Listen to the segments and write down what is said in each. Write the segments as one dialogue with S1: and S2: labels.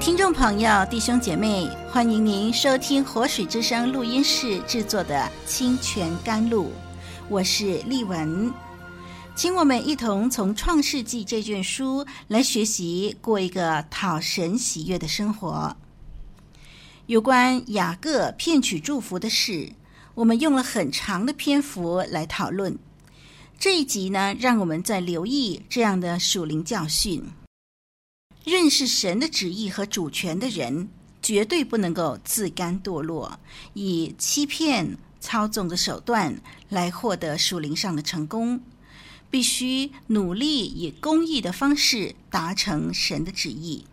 S1: 听众朋友、弟兄姐妹，欢迎您收听活水之声录音室制作的《清泉甘露》，我是丽文，请我们一同从《创世纪》这卷书来学习过一个讨神喜悦的生活。有关雅各骗取祝福的事，我们用了很长的篇幅来讨论。这一集呢，让我们再留意这样的属灵教训。认识神的旨意和主权的人，绝对不能够自甘堕落，以欺骗、操纵的手段来获得属灵上的成功。必须努力以公义的方式达成神的旨意。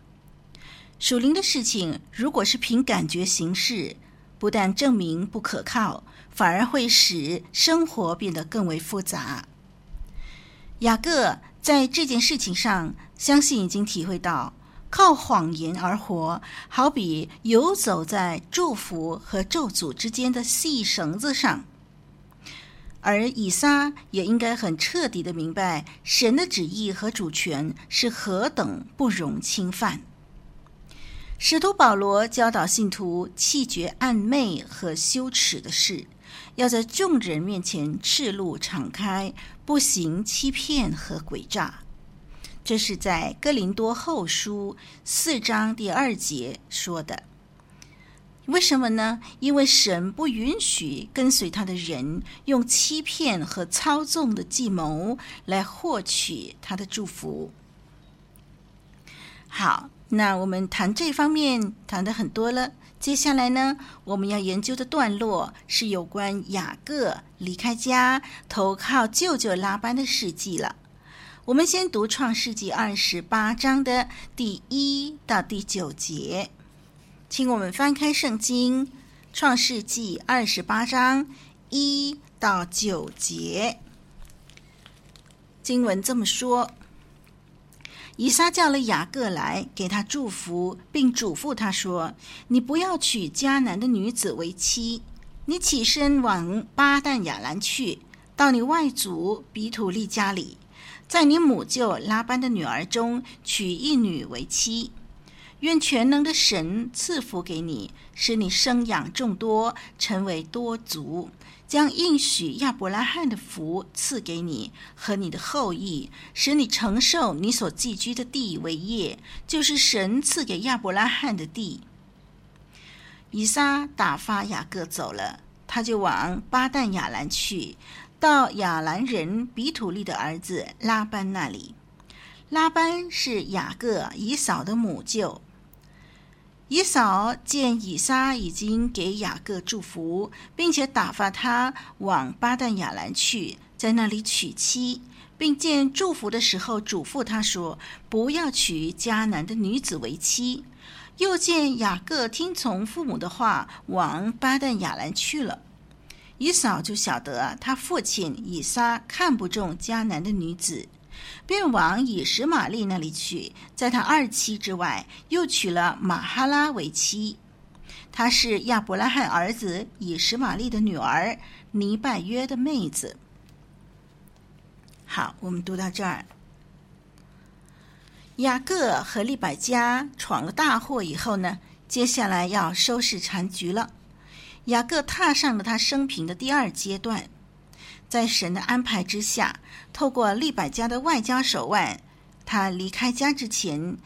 S1: 属灵的事情，如果是凭感觉行事，不但证明不可靠，反而会使生活变得更为复杂。雅各在这件事情上，相信已经体会到，靠谎言而活，好比游走在祝福和咒诅之间的细绳子上。而以撒也应该很彻底的明白，神的旨意和主权是何等不容侵犯。使徒保罗教导信徒弃绝暗昧和羞耻的事，要在众人面前赤露敞开，不行欺骗和诡诈。这是在哥林多后书四章第二节说的。为什么呢？因为神不允许跟随他的人用欺骗和操纵的计谋来获取他的祝福。好，那我们谈这方面谈得很多了。接下来呢，我们要研究的段落是有关雅各离开家投靠舅舅拉班的事迹了。我们先读《创世纪》二十八章的第一到第九节，请我们翻开圣经《创世纪》二十八章一到九节。经文这么说：以撒叫了雅各来，给他祝福，并嘱咐他说：“你不要娶迦南的女子为妻，你起身往巴旦亚兰去，到你外祖比土利家里。”在你母舅拉班的女儿中娶一女为妻，愿全能的神赐福给你，使你生养众多，成为多族，将应许亚伯拉罕的福赐给你和你的后裔，使你承受你所寄居的地为业，就是神赐给亚伯拉罕的地。以撒打发雅各走了，他就往巴旦亚兰去。到亚兰人比土利的儿子拉班那里。拉班是雅各以扫的母舅。以扫见以撒已经给雅各祝福，并且打发他往巴旦亚兰去，在那里娶妻，并见祝福的时候嘱咐他说：“不要娶迦南的女子为妻。”又见雅各听从父母的话，往巴旦亚兰去了。以扫就晓得他父亲以撒看不中迦南的女子，便往以实玛利那里去，在他二妻之外，又娶了玛哈拉为妻。她是亚伯拉罕儿子以实玛利的女儿，尼拜约的妹子。好，我们读到这儿。雅各和利百加闯了大祸以后呢，接下来要收拾残局了。雅各踏上了他生平的第二阶段，在神的安排之下，透过利百加的外交手腕，他离开家之前，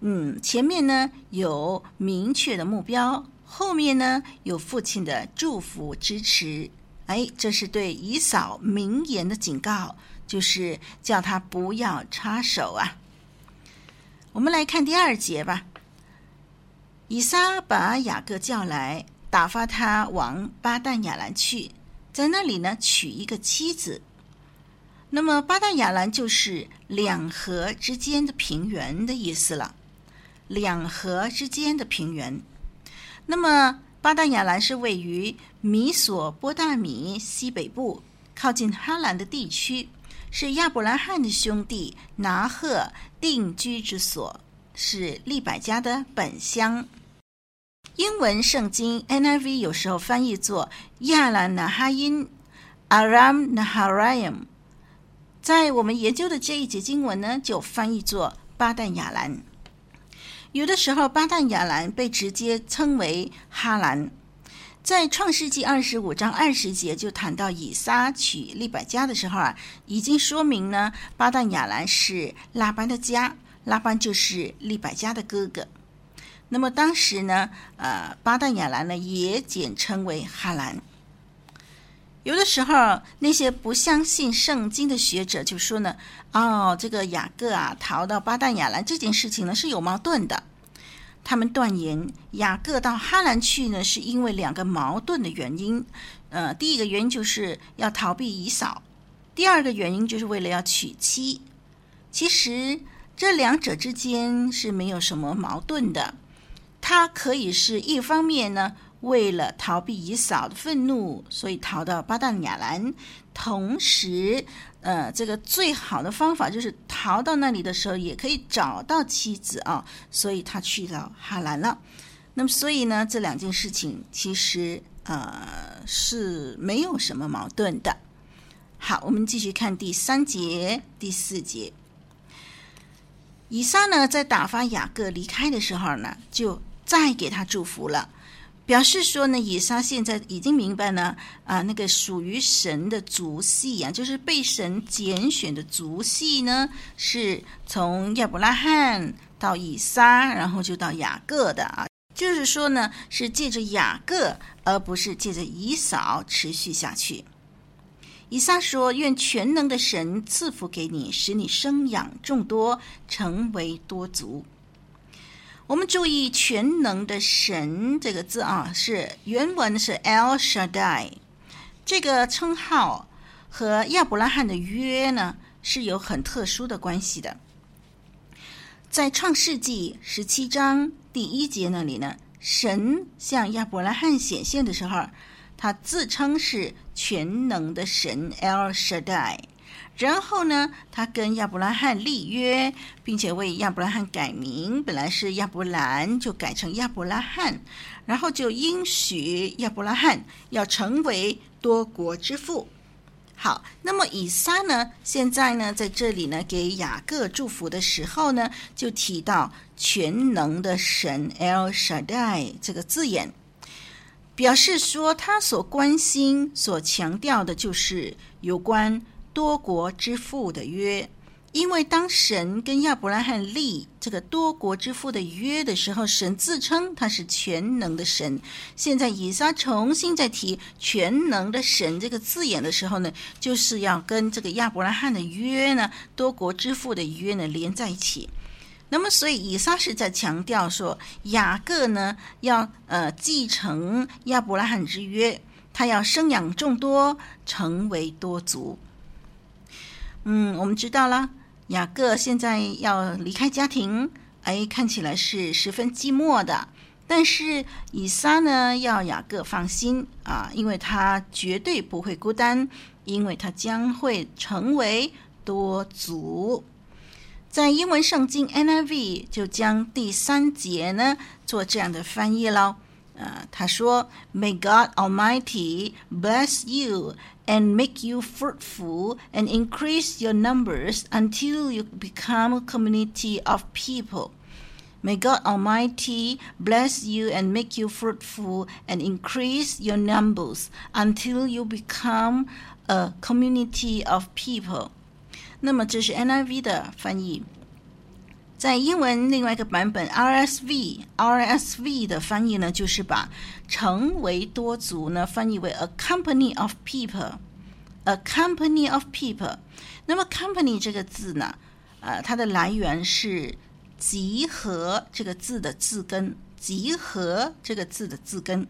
S1: 嗯，前面呢有明确的目标，后面呢有父亲的祝福支持。哎，这是对以扫明言的警告，就是叫他不要插手啊。我们来看第二节吧。以撒把雅各叫来。打发他往巴旦亚兰去，在那里呢娶一个妻子。那么巴旦亚兰就是两河之间的平原的意思了，两河之间的平原。那么巴旦亚兰是位于米索波大米西北部，靠近哈兰的地区，是亚伯拉罕的兄弟拿鹤定居之所，是利百加的本乡。英文圣经 NIV 有时候翻译作亚兰拿哈因 Aram Naharaim，在我们研究的这一节经文呢，就翻译作巴旦亚兰。有的时候，巴旦亚兰被直接称为哈兰。在创世纪二十五章二十节就谈到以撒娶利百加的时候啊，已经说明呢，巴旦亚兰是拉班的家，拉班就是利百加的哥哥。那么当时呢，呃，巴旦亚兰呢也简称为哈兰。有的时候，那些不相信圣经的学者就说呢，哦，这个雅各啊逃到巴旦亚兰这件事情呢是有矛盾的。他们断言雅各到哈兰去呢，是因为两个矛盾的原因。呃，第一个原因就是要逃避以扫，第二个原因就是为了要娶妻。其实这两者之间是没有什么矛盾的。他可以是一方面呢，为了逃避以扫的愤怒，所以逃到巴旦亚兰。同时，呃，这个最好的方法就是逃到那里的时候，也可以找到妻子啊。所以他去到哈兰了。那么，所以呢，这两件事情其实呃是没有什么矛盾的。好，我们继续看第三节、第四节。以撒呢，在打发雅各离开的时候呢，就再给他祝福了。表示说呢，以撒现在已经明白呢，啊，那个属于神的族系啊，就是被神拣选的族系呢，是从亚伯拉罕到以撒，然后就到雅各的啊，就是说呢，是借着雅各，而不是借着以扫持续下去。以撒说：“愿全能的神赐福给你，使你生养众多，成为多族。”我们注意“全能的神”这个字啊，是原文是 El Shaddai，这个称号和亚伯拉罕的约呢是有很特殊的关系的。在创世纪十七章第一节那里呢，神向亚伯拉罕显现的时候，他自称是全能的神 El Shaddai。然后呢，他跟亚伯拉罕立约，并且为亚伯拉罕改名，本来是亚伯兰，就改成亚伯拉罕。然后就应许亚伯拉罕要成为多国之父。好，那么以撒呢，现在呢，在这里呢，给雅各祝福的时候呢，就提到全能的神 El Shaddai 这个字眼，表示说他所关心、所强调的就是有关。多国之父的约，因为当神跟亚伯拉罕立这个多国之父的约的时候，神自称他是全能的神。现在以撒重新再提全能的神这个字眼的时候呢，就是要跟这个亚伯拉罕的约呢，多国之父的约呢连在一起。那么，所以以撒是在强调说，雅各呢要呃继承亚伯拉罕之约，他要生养众多，成为多族。嗯，我们知道了，雅各现在要离开家庭，哎，看起来是十分寂寞的。但是以撒呢，要雅各放心啊，因为他绝对不会孤单，因为他将会成为多族。在英文圣经 NIV 就将第三节呢做这样的翻译喽。呃，他说：“May God Almighty bless you and make you fruitful and increase your numbers until you become a community of people. May God Almighty bless you and make you fruitful and increase your numbers until you become a community of people.” 那么这是 NIV 的翻译。 在英文另外一个版本 RSV，RSV 的翻译呢，就是把成为多族呢翻译为 a company of people，a company of people。那么 company 这个字呢，呃，它的来源是集合这个字的字根，集合这个字的字根。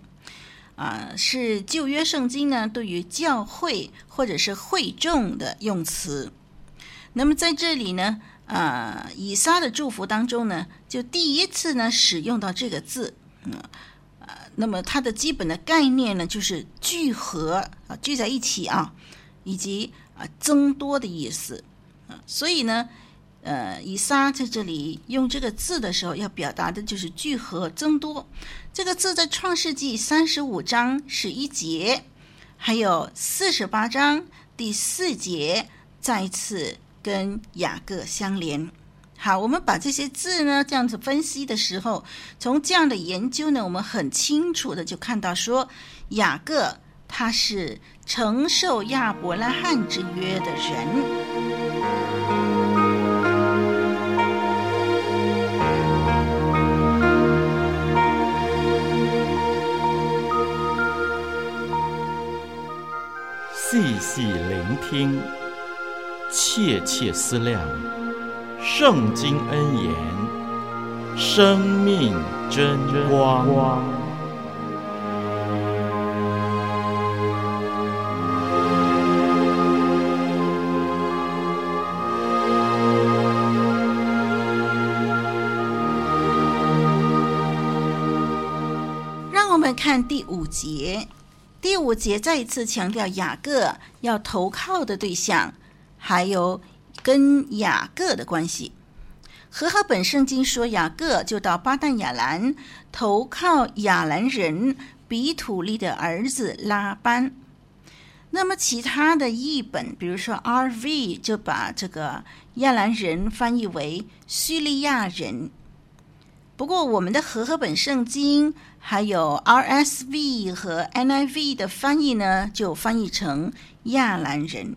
S1: 啊，是旧约圣经呢对于教会或者是会众的用词。那么在这里呢，啊，以撒的祝福当中呢，就第一次呢使用到这个字，嗯，啊，那么它的基本的概念呢就是聚合啊，聚在一起啊，以及啊增多的意思啊，所以呢。呃，以撒在这里用这个字的时候，要表达的就是聚合增多。这个字在创世纪三十五章十一节，还有四十八章第四节，再一次跟雅各相连。好，我们把这些字呢这样子分析的时候，从这样的研究呢，我们很清楚的就看到说，雅各他是承受亚伯拉罕之约的人。
S2: 细细聆听，切切思量，圣经恩言，生命真光。
S1: 让我们看第五节。第五节再一次强调雅各要投靠的对象，还有跟雅各的关系。和合本圣经说，雅各就到巴旦亚兰投靠亚兰人比土利的儿子拉班。那么其他的译本，比如说 RV，就把这个亚兰人翻译为叙利亚人。不过我们的和合本圣经。还有 RSV 和 NIV 的翻译呢，就翻译成亚兰人，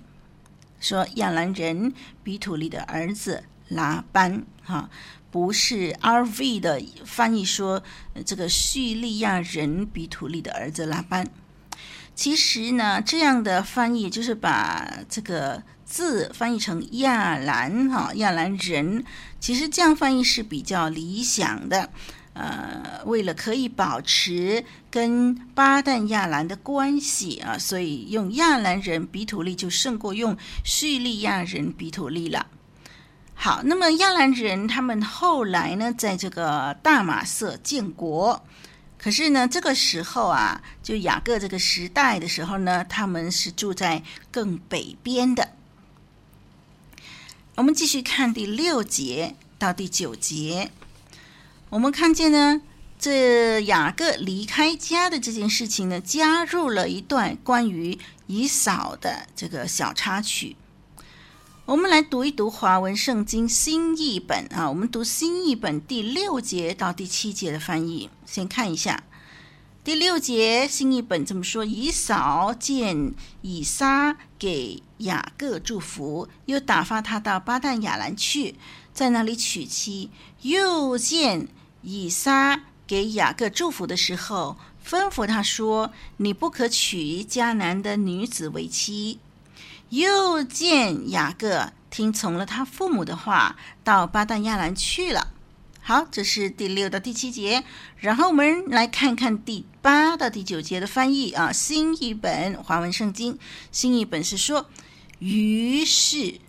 S1: 说亚兰人比土利的儿子拉班，哈，不是 RV 的翻译说这个叙利亚人比土利的儿子拉班。其实呢，这样的翻译就是把这个字翻译成亚兰，哈，亚兰人，其实这样翻译是比较理想的。呃，为了可以保持跟巴旦亚兰的关系啊，所以用亚兰人比土利就胜过用叙利亚人比土利了。好，那么亚兰人他们后来呢，在这个大马色建国，可是呢，这个时候啊，就雅各这个时代的时候呢，他们是住在更北边的。我们继续看第六节到第九节。我们看见呢，这雅各离开家的这件事情呢，加入了一段关于以扫的这个小插曲。我们来读一读华文圣经新译本啊，我们读新译本第六节到第七节的翻译。先看一下第六节，新译本这么说：以扫见以撒给雅各祝福，又打发他到巴旦亚兰去，在那里娶妻，又见。以撒给雅各祝福的时候，吩咐他说：“你不可娶迦南的女子为妻。”又见雅各听从了他父母的话，到巴旦亚兰去了。好，这是第六到第七节。然后我们来看看第八到第九节的翻译啊。新译本华文圣经，新译本是说：“于是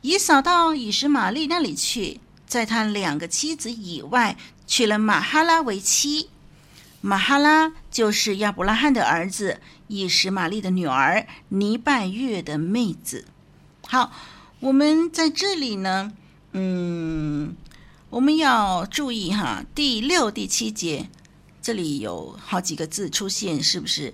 S1: 以扫到以实玛利那里去。”在他两个妻子以外，娶了马哈拉为妻。马哈拉就是亚伯拉罕的儿子以实玛利的女儿尼拜月的妹子。好，我们在这里呢，嗯，我们要注意哈，第六、第七节这里有好几个字出现，是不是？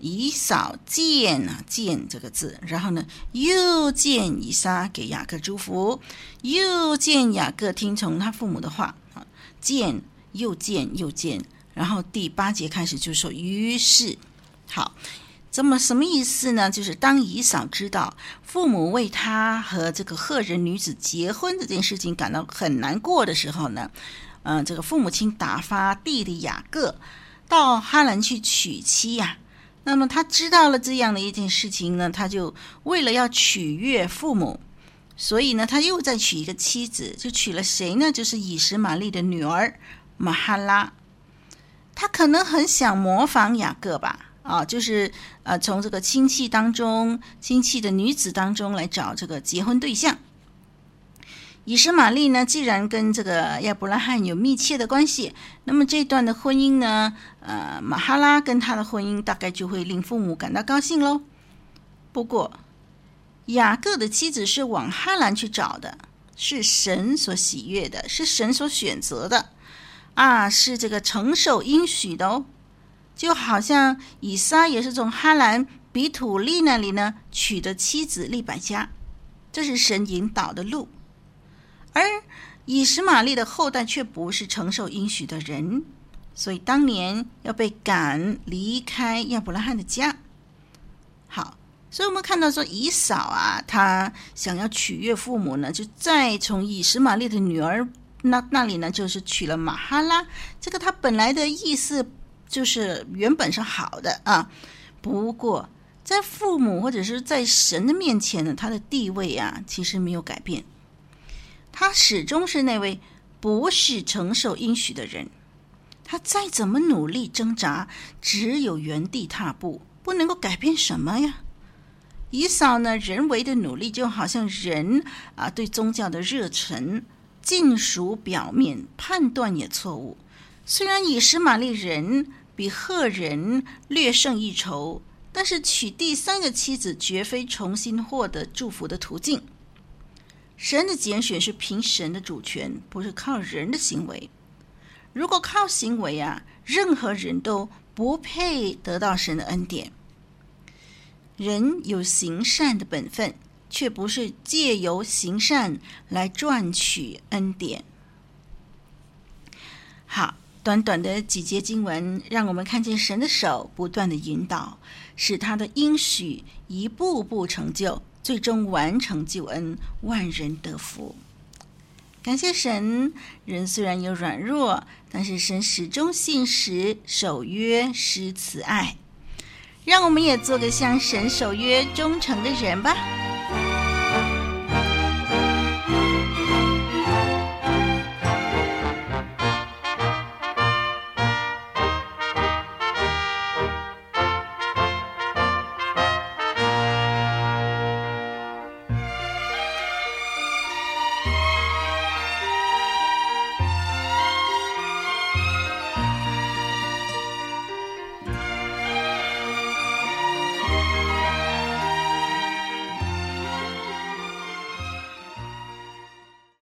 S1: 以扫见啊，见这个字，然后呢，又见以撒给雅各祝福，又见雅各听从他父母的话啊，见又见又见，然后第八节开始就说，于是，好，这么什么意思呢？就是当以扫知道父母为他和这个赫人女子结婚这件事情感到很难过的时候呢，嗯、这个父母亲打发弟弟雅各到哈兰去娶妻呀、那么他知道了这样的一件事情呢，他就为了要取悦父母，所以呢，他又再娶一个妻子，就娶了谁呢？就是以实玛利的女儿玛哈拉。他可能很想模仿雅各吧，啊，就是呃，从这个亲戚当中、亲戚的女子当中来找这个结婚对象。以实玛利呢，既然跟这个亚伯拉罕有密切的关系，那么这段的婚姻呢，呃，马哈拉跟他的婚姻大概就会令父母感到高兴喽。不过，雅各的妻子是往哈兰去找的，是神所喜悦的，是神所选择的，啊，是这个承受应许的哦。就好像以撒也是从哈兰比土利那里呢娶的妻子利百加，这是神引导的路。而以实玛利的后代却不是承受应许的人，所以当年要被赶离开亚伯拉罕的家。好，所以我们看到说以扫啊，他想要取悦父母呢，就再从以实玛利的女儿那那里呢，就是娶了玛哈拉。这个他本来的意思就是原本是好的啊，不过在父母或者是在神的面前呢，他的地位啊，其实没有改变。他始终是那位不是承受应许的人，他再怎么努力挣扎，只有原地踏步，不能够改变什么呀。以扫呢，人为的努力就好像人啊对宗教的热忱，尽属表面，判断也错误。虽然以实玛利人比赫人略胜一筹，但是娶第三个妻子绝非重新获得祝福的途径。神的拣选是凭神的主权，不是靠人的行为。如果靠行为啊，任何人都不配得到神的恩典。人有行善的本分，却不是借由行善来赚取恩典。好，短短的几节经文，让我们看见神的手不断的引导，使他的应许一步步成就。最终完成救恩，万人得福。感谢神，人虽然有软弱，但是神始终信实、守约、施慈爱。让我们也做个像神守约、忠诚的人吧。